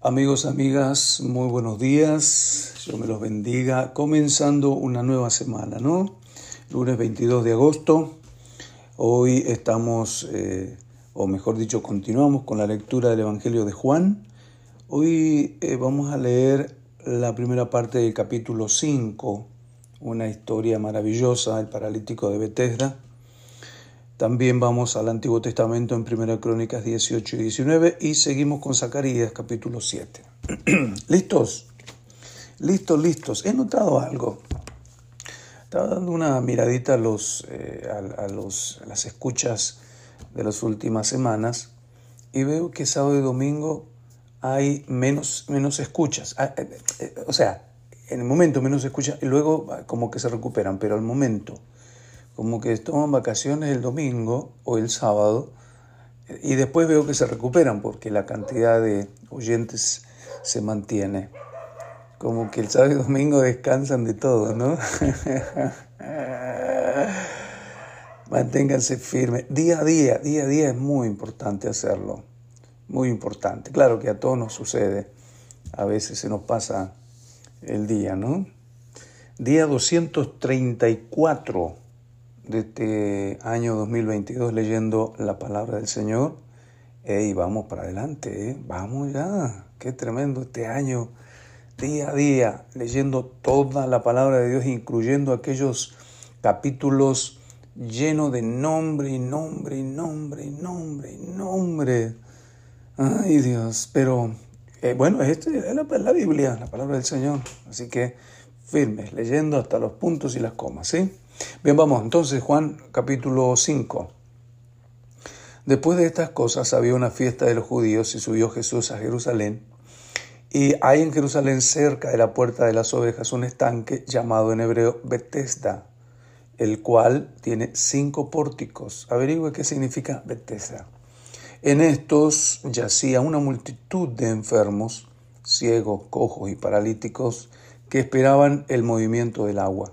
Amigos, amigas, muy buenos días. Yo me los bendiga. Comenzando una nueva semana, ¿no? Lunes 22 de agosto. Hoy estamos, eh, o mejor dicho, continuamos con la lectura del Evangelio de Juan. Hoy eh, vamos a leer la primera parte del capítulo 5, una historia maravillosa, el paralítico de Bethesda. También vamos al Antiguo Testamento en 1 Crónicas 18 y 19 y seguimos con Zacarías capítulo 7. ¿Listos? Listos, listos. He notado algo. Estaba dando una miradita a, los, eh, a, los, las escuchas de las últimas semanas y veo que sábado y domingo hay menos, menos escuchas. Ah, eh, eh, o sea, en el momento menos escuchas y luego como que se recuperan, pero al momento como que toman vacaciones el domingo o el sábado y después veo que se recuperan porque la cantidad de oyentes se mantiene. Como que el sábado y domingo descansan de todo, ¿no? Manténganse firmes. Día a día, día a día es muy importante hacerlo. Muy importante. Claro que a todos nos sucede. A veces se nos pasa el día, ¿no? Día 234 de este año 2022 leyendo la palabra del Señor. y vamos para adelante, ¿eh? vamos ya. Qué tremendo este año, día a día, leyendo toda la palabra de Dios, incluyendo aquellos capítulos llenos de nombre y nombre y nombre y nombre y nombre. Ay Dios, pero eh, bueno, este es la, la Biblia, la palabra del Señor. Así que firmes, leyendo hasta los puntos y las comas, ¿sí? Bien, vamos entonces Juan capítulo 5. Después de estas cosas había una fiesta de los judíos y subió Jesús a Jerusalén. Y hay en Jerusalén cerca de la puerta de las ovejas un estanque llamado en hebreo Bethesda, el cual tiene cinco pórticos. Averigüe qué significa Bethesda. En estos yacía una multitud de enfermos, ciegos, cojos y paralíticos que esperaban el movimiento del agua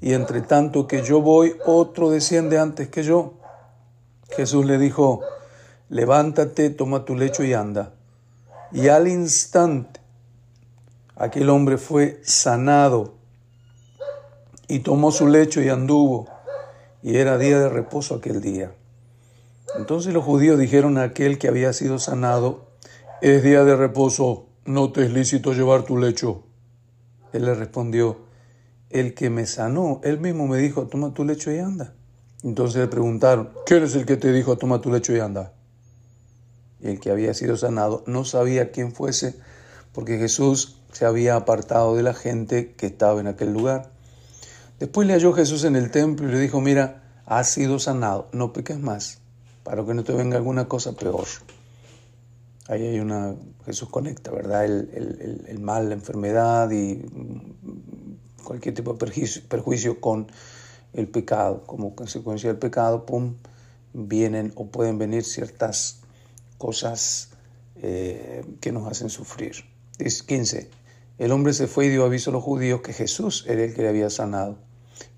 y entre tanto que yo voy, otro desciende antes que yo. Jesús le dijo, levántate, toma tu lecho y anda. Y al instante aquel hombre fue sanado y tomó su lecho y anduvo. Y era día de reposo aquel día. Entonces los judíos dijeron a aquel que había sido sanado, es día de reposo, no te es lícito llevar tu lecho. Él le respondió, el que me sanó, él mismo me dijo, toma tu lecho y anda. Entonces le preguntaron, ¿quién es el que te dijo, toma tu lecho y anda? Y el que había sido sanado no sabía quién fuese, porque Jesús se había apartado de la gente que estaba en aquel lugar. Después le halló Jesús en el templo y le dijo, mira, has sido sanado, no peques más, para que no te venga alguna cosa peor. Ahí hay una, Jesús conecta, ¿verdad? El, el mal, la enfermedad y cualquier tipo de perjuicio, con el pecado. Como consecuencia del pecado, pum, vienen o pueden venir ciertas cosas eh, que nos hacen sufrir. 15. El hombre se fue y dio aviso a los judíos que Jesús era el que le había sanado.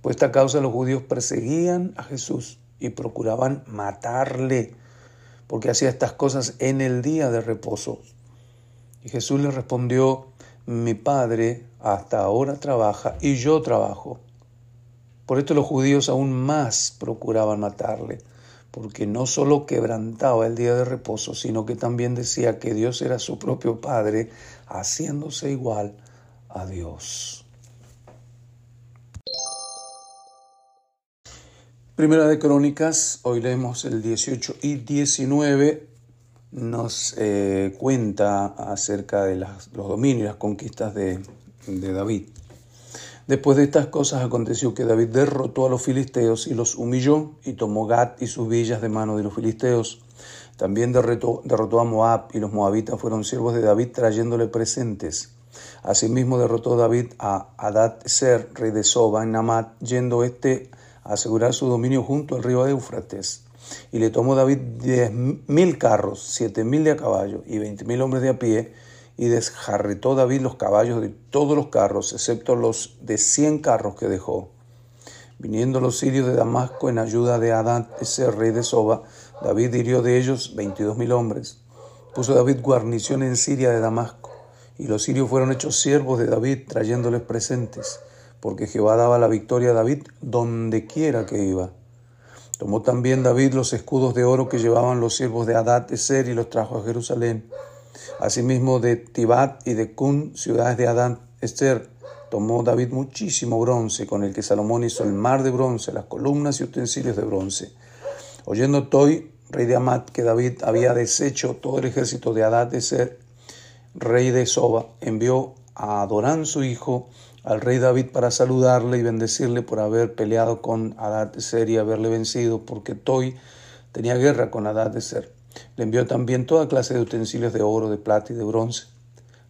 Por esta causa los judíos perseguían a Jesús y procuraban matarle, porque hacía estas cosas en el día de reposo. Y Jesús les respondió, mi padre hasta ahora trabaja y yo trabajo. Por esto los judíos aún más procuraban matarle, porque no solo quebrantaba el día de reposo, sino que también decía que Dios era su propio Padre, haciéndose igual a Dios. Primera de Crónicas, hoy leemos el 18 y 19 nos eh, cuenta acerca de los dominios y las conquistas de, de David. Después de estas cosas aconteció que David derrotó a los filisteos y los humilló y tomó Gat y sus villas de mano de los filisteos. También derrotó, a Moab y los moabitas fueron siervos de David trayéndole presentes. Asimismo derrotó David a Adad Ser, rey de Soba, en Namat, yendo este a asegurar su dominio junto al río Éufrates. Y le tomó David diez mil carros, siete mil de a caballo y veinte mil hombres de a pie, y desjarretó David los caballos de todos los carros, excepto los de cien carros que dejó. Viniendo los sirios de Damasco en ayuda de Adán, ese rey de Soba, David hirió de ellos veintidós mil hombres. Puso David guarnición en Siria de Damasco, y los sirios fueron hechos siervos de David, trayéndoles presentes, porque Jehová daba la victoria a David donde quiera que iba. Tomó también David los escudos de oro que llevaban los siervos de Adad Eser y los trajo a Jerusalén. Asimismo de Tibat y de Cun, ciudades de Adán Esther, tomó David muchísimo bronce, con el que Salomón hizo el mar de bronce, las columnas y utensilios de bronce. Oyendo Toy, rey de Amat, que David había deshecho todo el ejército de Adad Eser, rey de Soba, envió a Adorán su hijo al rey David para saludarle y bendecirle por haber peleado con Adad Eser y haberle vencido, porque Toy tenía guerra con Adad Eser. Le envió también toda clase de utensilios de oro, de plata y de bronce,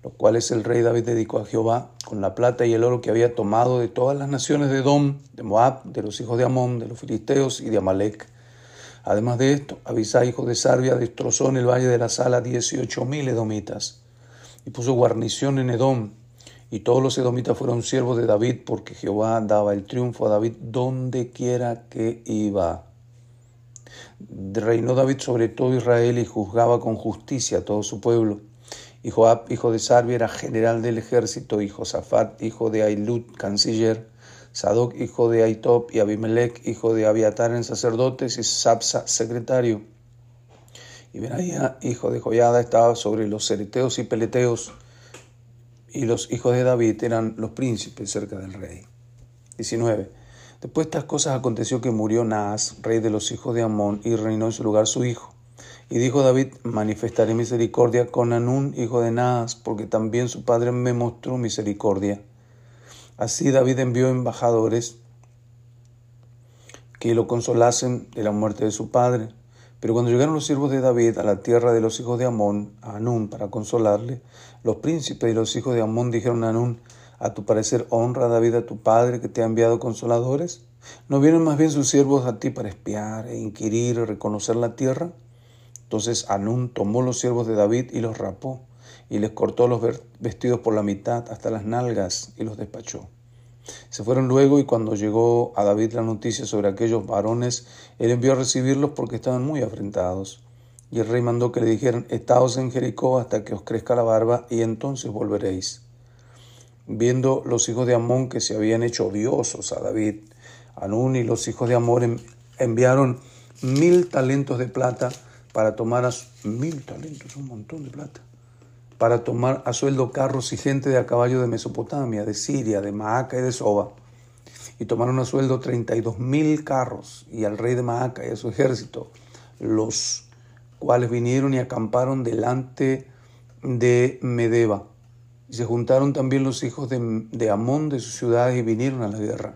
los cuales el rey David dedicó a Jehová con la plata y el oro que había tomado de todas las naciones de Edom, de Moab, de los hijos de Amón, de los filisteos y de Amalek. Además de esto, Abisai, hijo de Sarbia, destrozó en el valle de la sala dieciocho mil edomitas y puso guarnición en Edom. Y todos los edomitas fueron siervos de David, porque Jehová daba el triunfo a David donde quiera que iba. Reinó David sobre todo Israel y juzgaba con justicia a todo su pueblo. Y Joab, hijo de Sarbia, era general del ejército, y Josafat, hijo de Ailut, canciller, Sadoc, hijo de Aitob, y Abimelech, hijo de Abiatar, en sacerdotes, y Sapsa, secretario. Y Benaía, hijo de Joyada, estaba sobre los cereteos y peleteos, y los hijos de David eran los príncipes cerca del rey. 19. Después de estas cosas aconteció que murió Naas, rey de los hijos de Amón, y reinó en su lugar su hijo. Y dijo David, manifestaré misericordia con Anún, hijo de Naas, porque también su padre me mostró misericordia. Así David envió embajadores que lo consolasen de la muerte de su padre. Pero cuando llegaron los siervos de David a la tierra de los hijos de Amón, a Anún, para consolarle, los príncipes y los hijos de Amón dijeron a Anún, a tu parecer honra David a tu padre que te ha enviado consoladores? ¿No vienen más bien sus siervos a ti para espiar e inquirir reconocer la tierra? Entonces Anún tomó los siervos de David y los rapó, y les cortó los vestidos por la mitad hasta las nalgas y los despachó. Se fueron luego y cuando llegó a David la noticia sobre aquellos varones, él envió a recibirlos porque estaban muy afrentados. Y el rey mandó que le dijeran, estaos en Jericó hasta que os crezca la barba y entonces volveréis viendo los hijos de Amón que se habían hecho odiosos a David. Anún y los hijos de Amón enviaron mil talentos de plata para tomar mil talentos, un montón de plata, para tomar a sueldo carros y gente de a caballo de Mesopotamia, de Siria, de Maaca y de Soba. Y tomaron a sueldo treinta y dos mil carros y al rey de Maaca y a su ejército, los cuales vinieron y acamparon delante de Medeba y se juntaron también los hijos de, Amón de sus ciudades y vinieron a la guerra.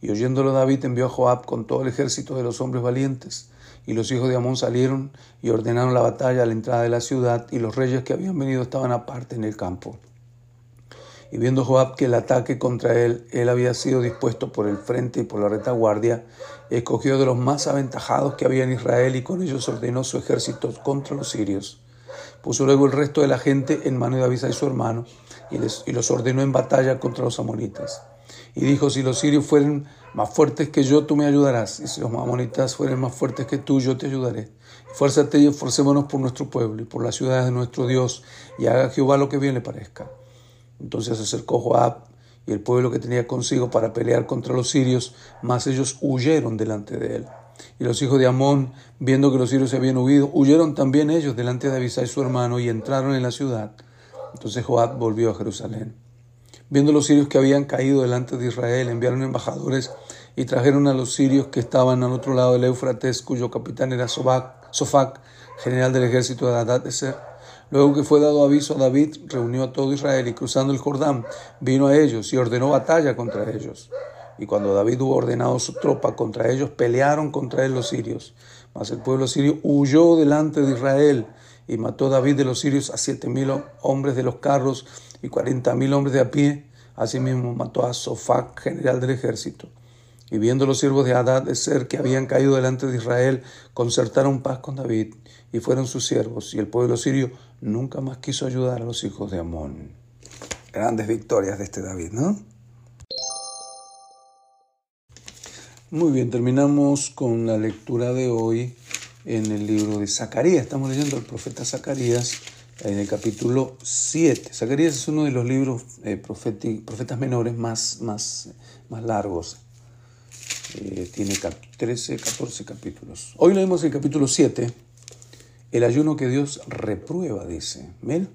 Y oyéndolo David envió a Joab con todo el ejército de los hombres valientes. Y los hijos de Amón salieron y ordenaron la batalla a la entrada de la ciudad, y los reyes que habían venido estaban aparte en el campo. Y viendo Joab que el ataque contra él, él había sido dispuesto por el frente y por la retaguardia, escogió de los más aventajados que había en Israel y con ellos ordenó su ejército contra los sirios. Puso luego el resto de la gente en mano de Abisai su hermano y, los ordenó en batalla contra los amonitas. Y dijo, si los sirios fueren más fuertes que yo, tú me ayudarás. Y si los amonitas fueren más fuertes que tú, yo te ayudaré. Fuérzate y esforcémonos por nuestro pueblo y por las ciudades de nuestro Dios, y haga Jehová lo que bien le parezca. Entonces se acercó Joab y el pueblo que tenía consigo para pelear contra los sirios, mas ellos huyeron delante de él. Y los hijos de Amón, viendo que los sirios se habían huido, huyeron también ellos delante de Abisai su hermano y entraron en la ciudad. Entonces Joab volvió a Jerusalén. Viendo los sirios que habían caído delante de Israel, enviaron embajadores y trajeron a los sirios que estaban al otro lado del Éufrates, cuyo capitán era Sofac, general del ejército de Adad Ser. Luego que fue dado aviso a David, reunió a todo Israel y cruzando el Jordán, vino a ellos y ordenó batalla contra ellos. Y cuando David hubo ordenado su tropa contra ellos, pelearon contra él los sirios. Mas el pueblo sirio huyó delante de Israel y mató David de los sirios a siete mil hombres de los carros y cuarenta mil hombres de a pie. Asimismo mató a Sofac, general del ejército. Y viendo los siervos de Hadad de ser que habían caído delante de Israel, concertaron paz con David y fueron sus siervos. Y el pueblo sirio nunca más quiso ayudar a los hijos de Amón. Grandes victorias de este David, ¿no? Muy bien, terminamos con la lectura de hoy en el libro de Zacarías. Estamos leyendo al profeta Zacarías en el capítulo 7. Zacarías es uno de los libros eh, profetas menores más, más, más largos. Eh, tiene 13, 14 capítulos. Hoy leemos el capítulo 7, el ayuno que Dios reprueba, dice. Mira,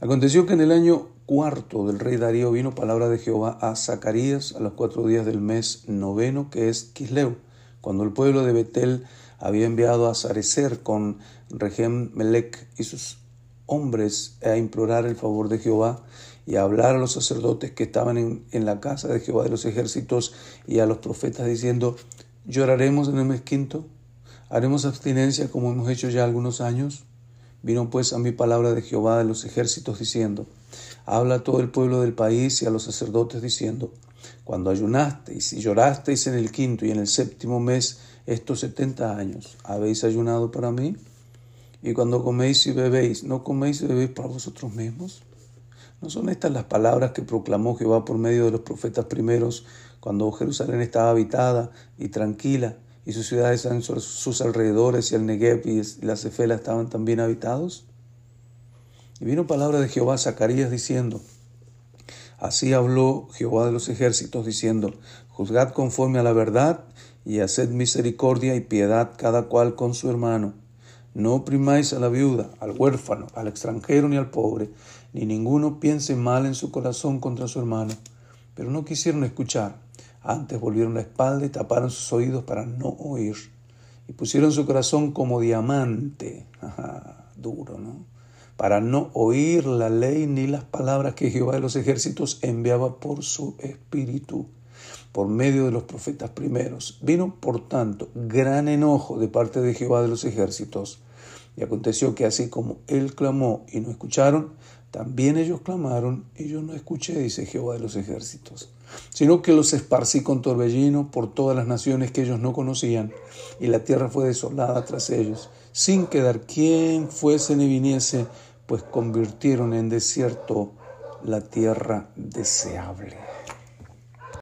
aconteció que en el año cuarto del rey Darío vino palabra de Jehová a Zacarías a los cuatro días del mes noveno, que es Kisleu, cuando el pueblo de Betel había enviado a Sarecer con Regem Melech y sus hombres a implorar el favor de Jehová y a hablar a los sacerdotes que estaban en, en, la casa de Jehová de los ejércitos y a los profetas diciendo, lloraremos en el mes quinto, haremos abstinencia como hemos hecho ya algunos años. Vino pues a mi palabra de Jehová de los ejércitos diciendo, habla a todo el pueblo del país y a los sacerdotes diciendo, cuando ayunasteis y llorasteis en el quinto y en el séptimo mes estos setenta años, ¿habéis ayunado para mí? Y cuando coméis y bebéis, ¿no coméis y bebéis para vosotros mismos? ¿No son estas las palabras que proclamó Jehová por medio de los profetas primeros cuando Jerusalén estaba habitada y tranquila y sus ciudades en sus alrededores y el Negev y la Cefela estaban también habitados? Y vino palabra de Jehová a Zacarías diciendo, Así habló Jehová de los ejércitos diciendo, Juzgad conforme a la verdad y haced misericordia y piedad cada cual con su hermano no oprimáis a la viuda, al huérfano, al extranjero ni al pobre, ni ninguno piense mal en su corazón contra su hermano. Pero no quisieron escuchar, antes volvieron la espalda y taparon sus oídos para no oír. Y pusieron su corazón como diamante, duro, ¿no? Para no oír la ley ni las palabras que Jehová de los ejércitos enviaba por su espíritu por medio de los profetas primeros. Vino, por tanto, gran enojo de parte de Jehová de los ejércitos. Y aconteció que así como él clamó y no escucharon, también ellos clamaron y yo no escuché, dice Jehová de los ejércitos, sino que los esparcí con torbellino por todas las naciones que ellos no conocían, y la tierra fue desolada tras ellos, sin quedar quien fuese ni viniese, pues convirtieron en desierto la tierra deseable.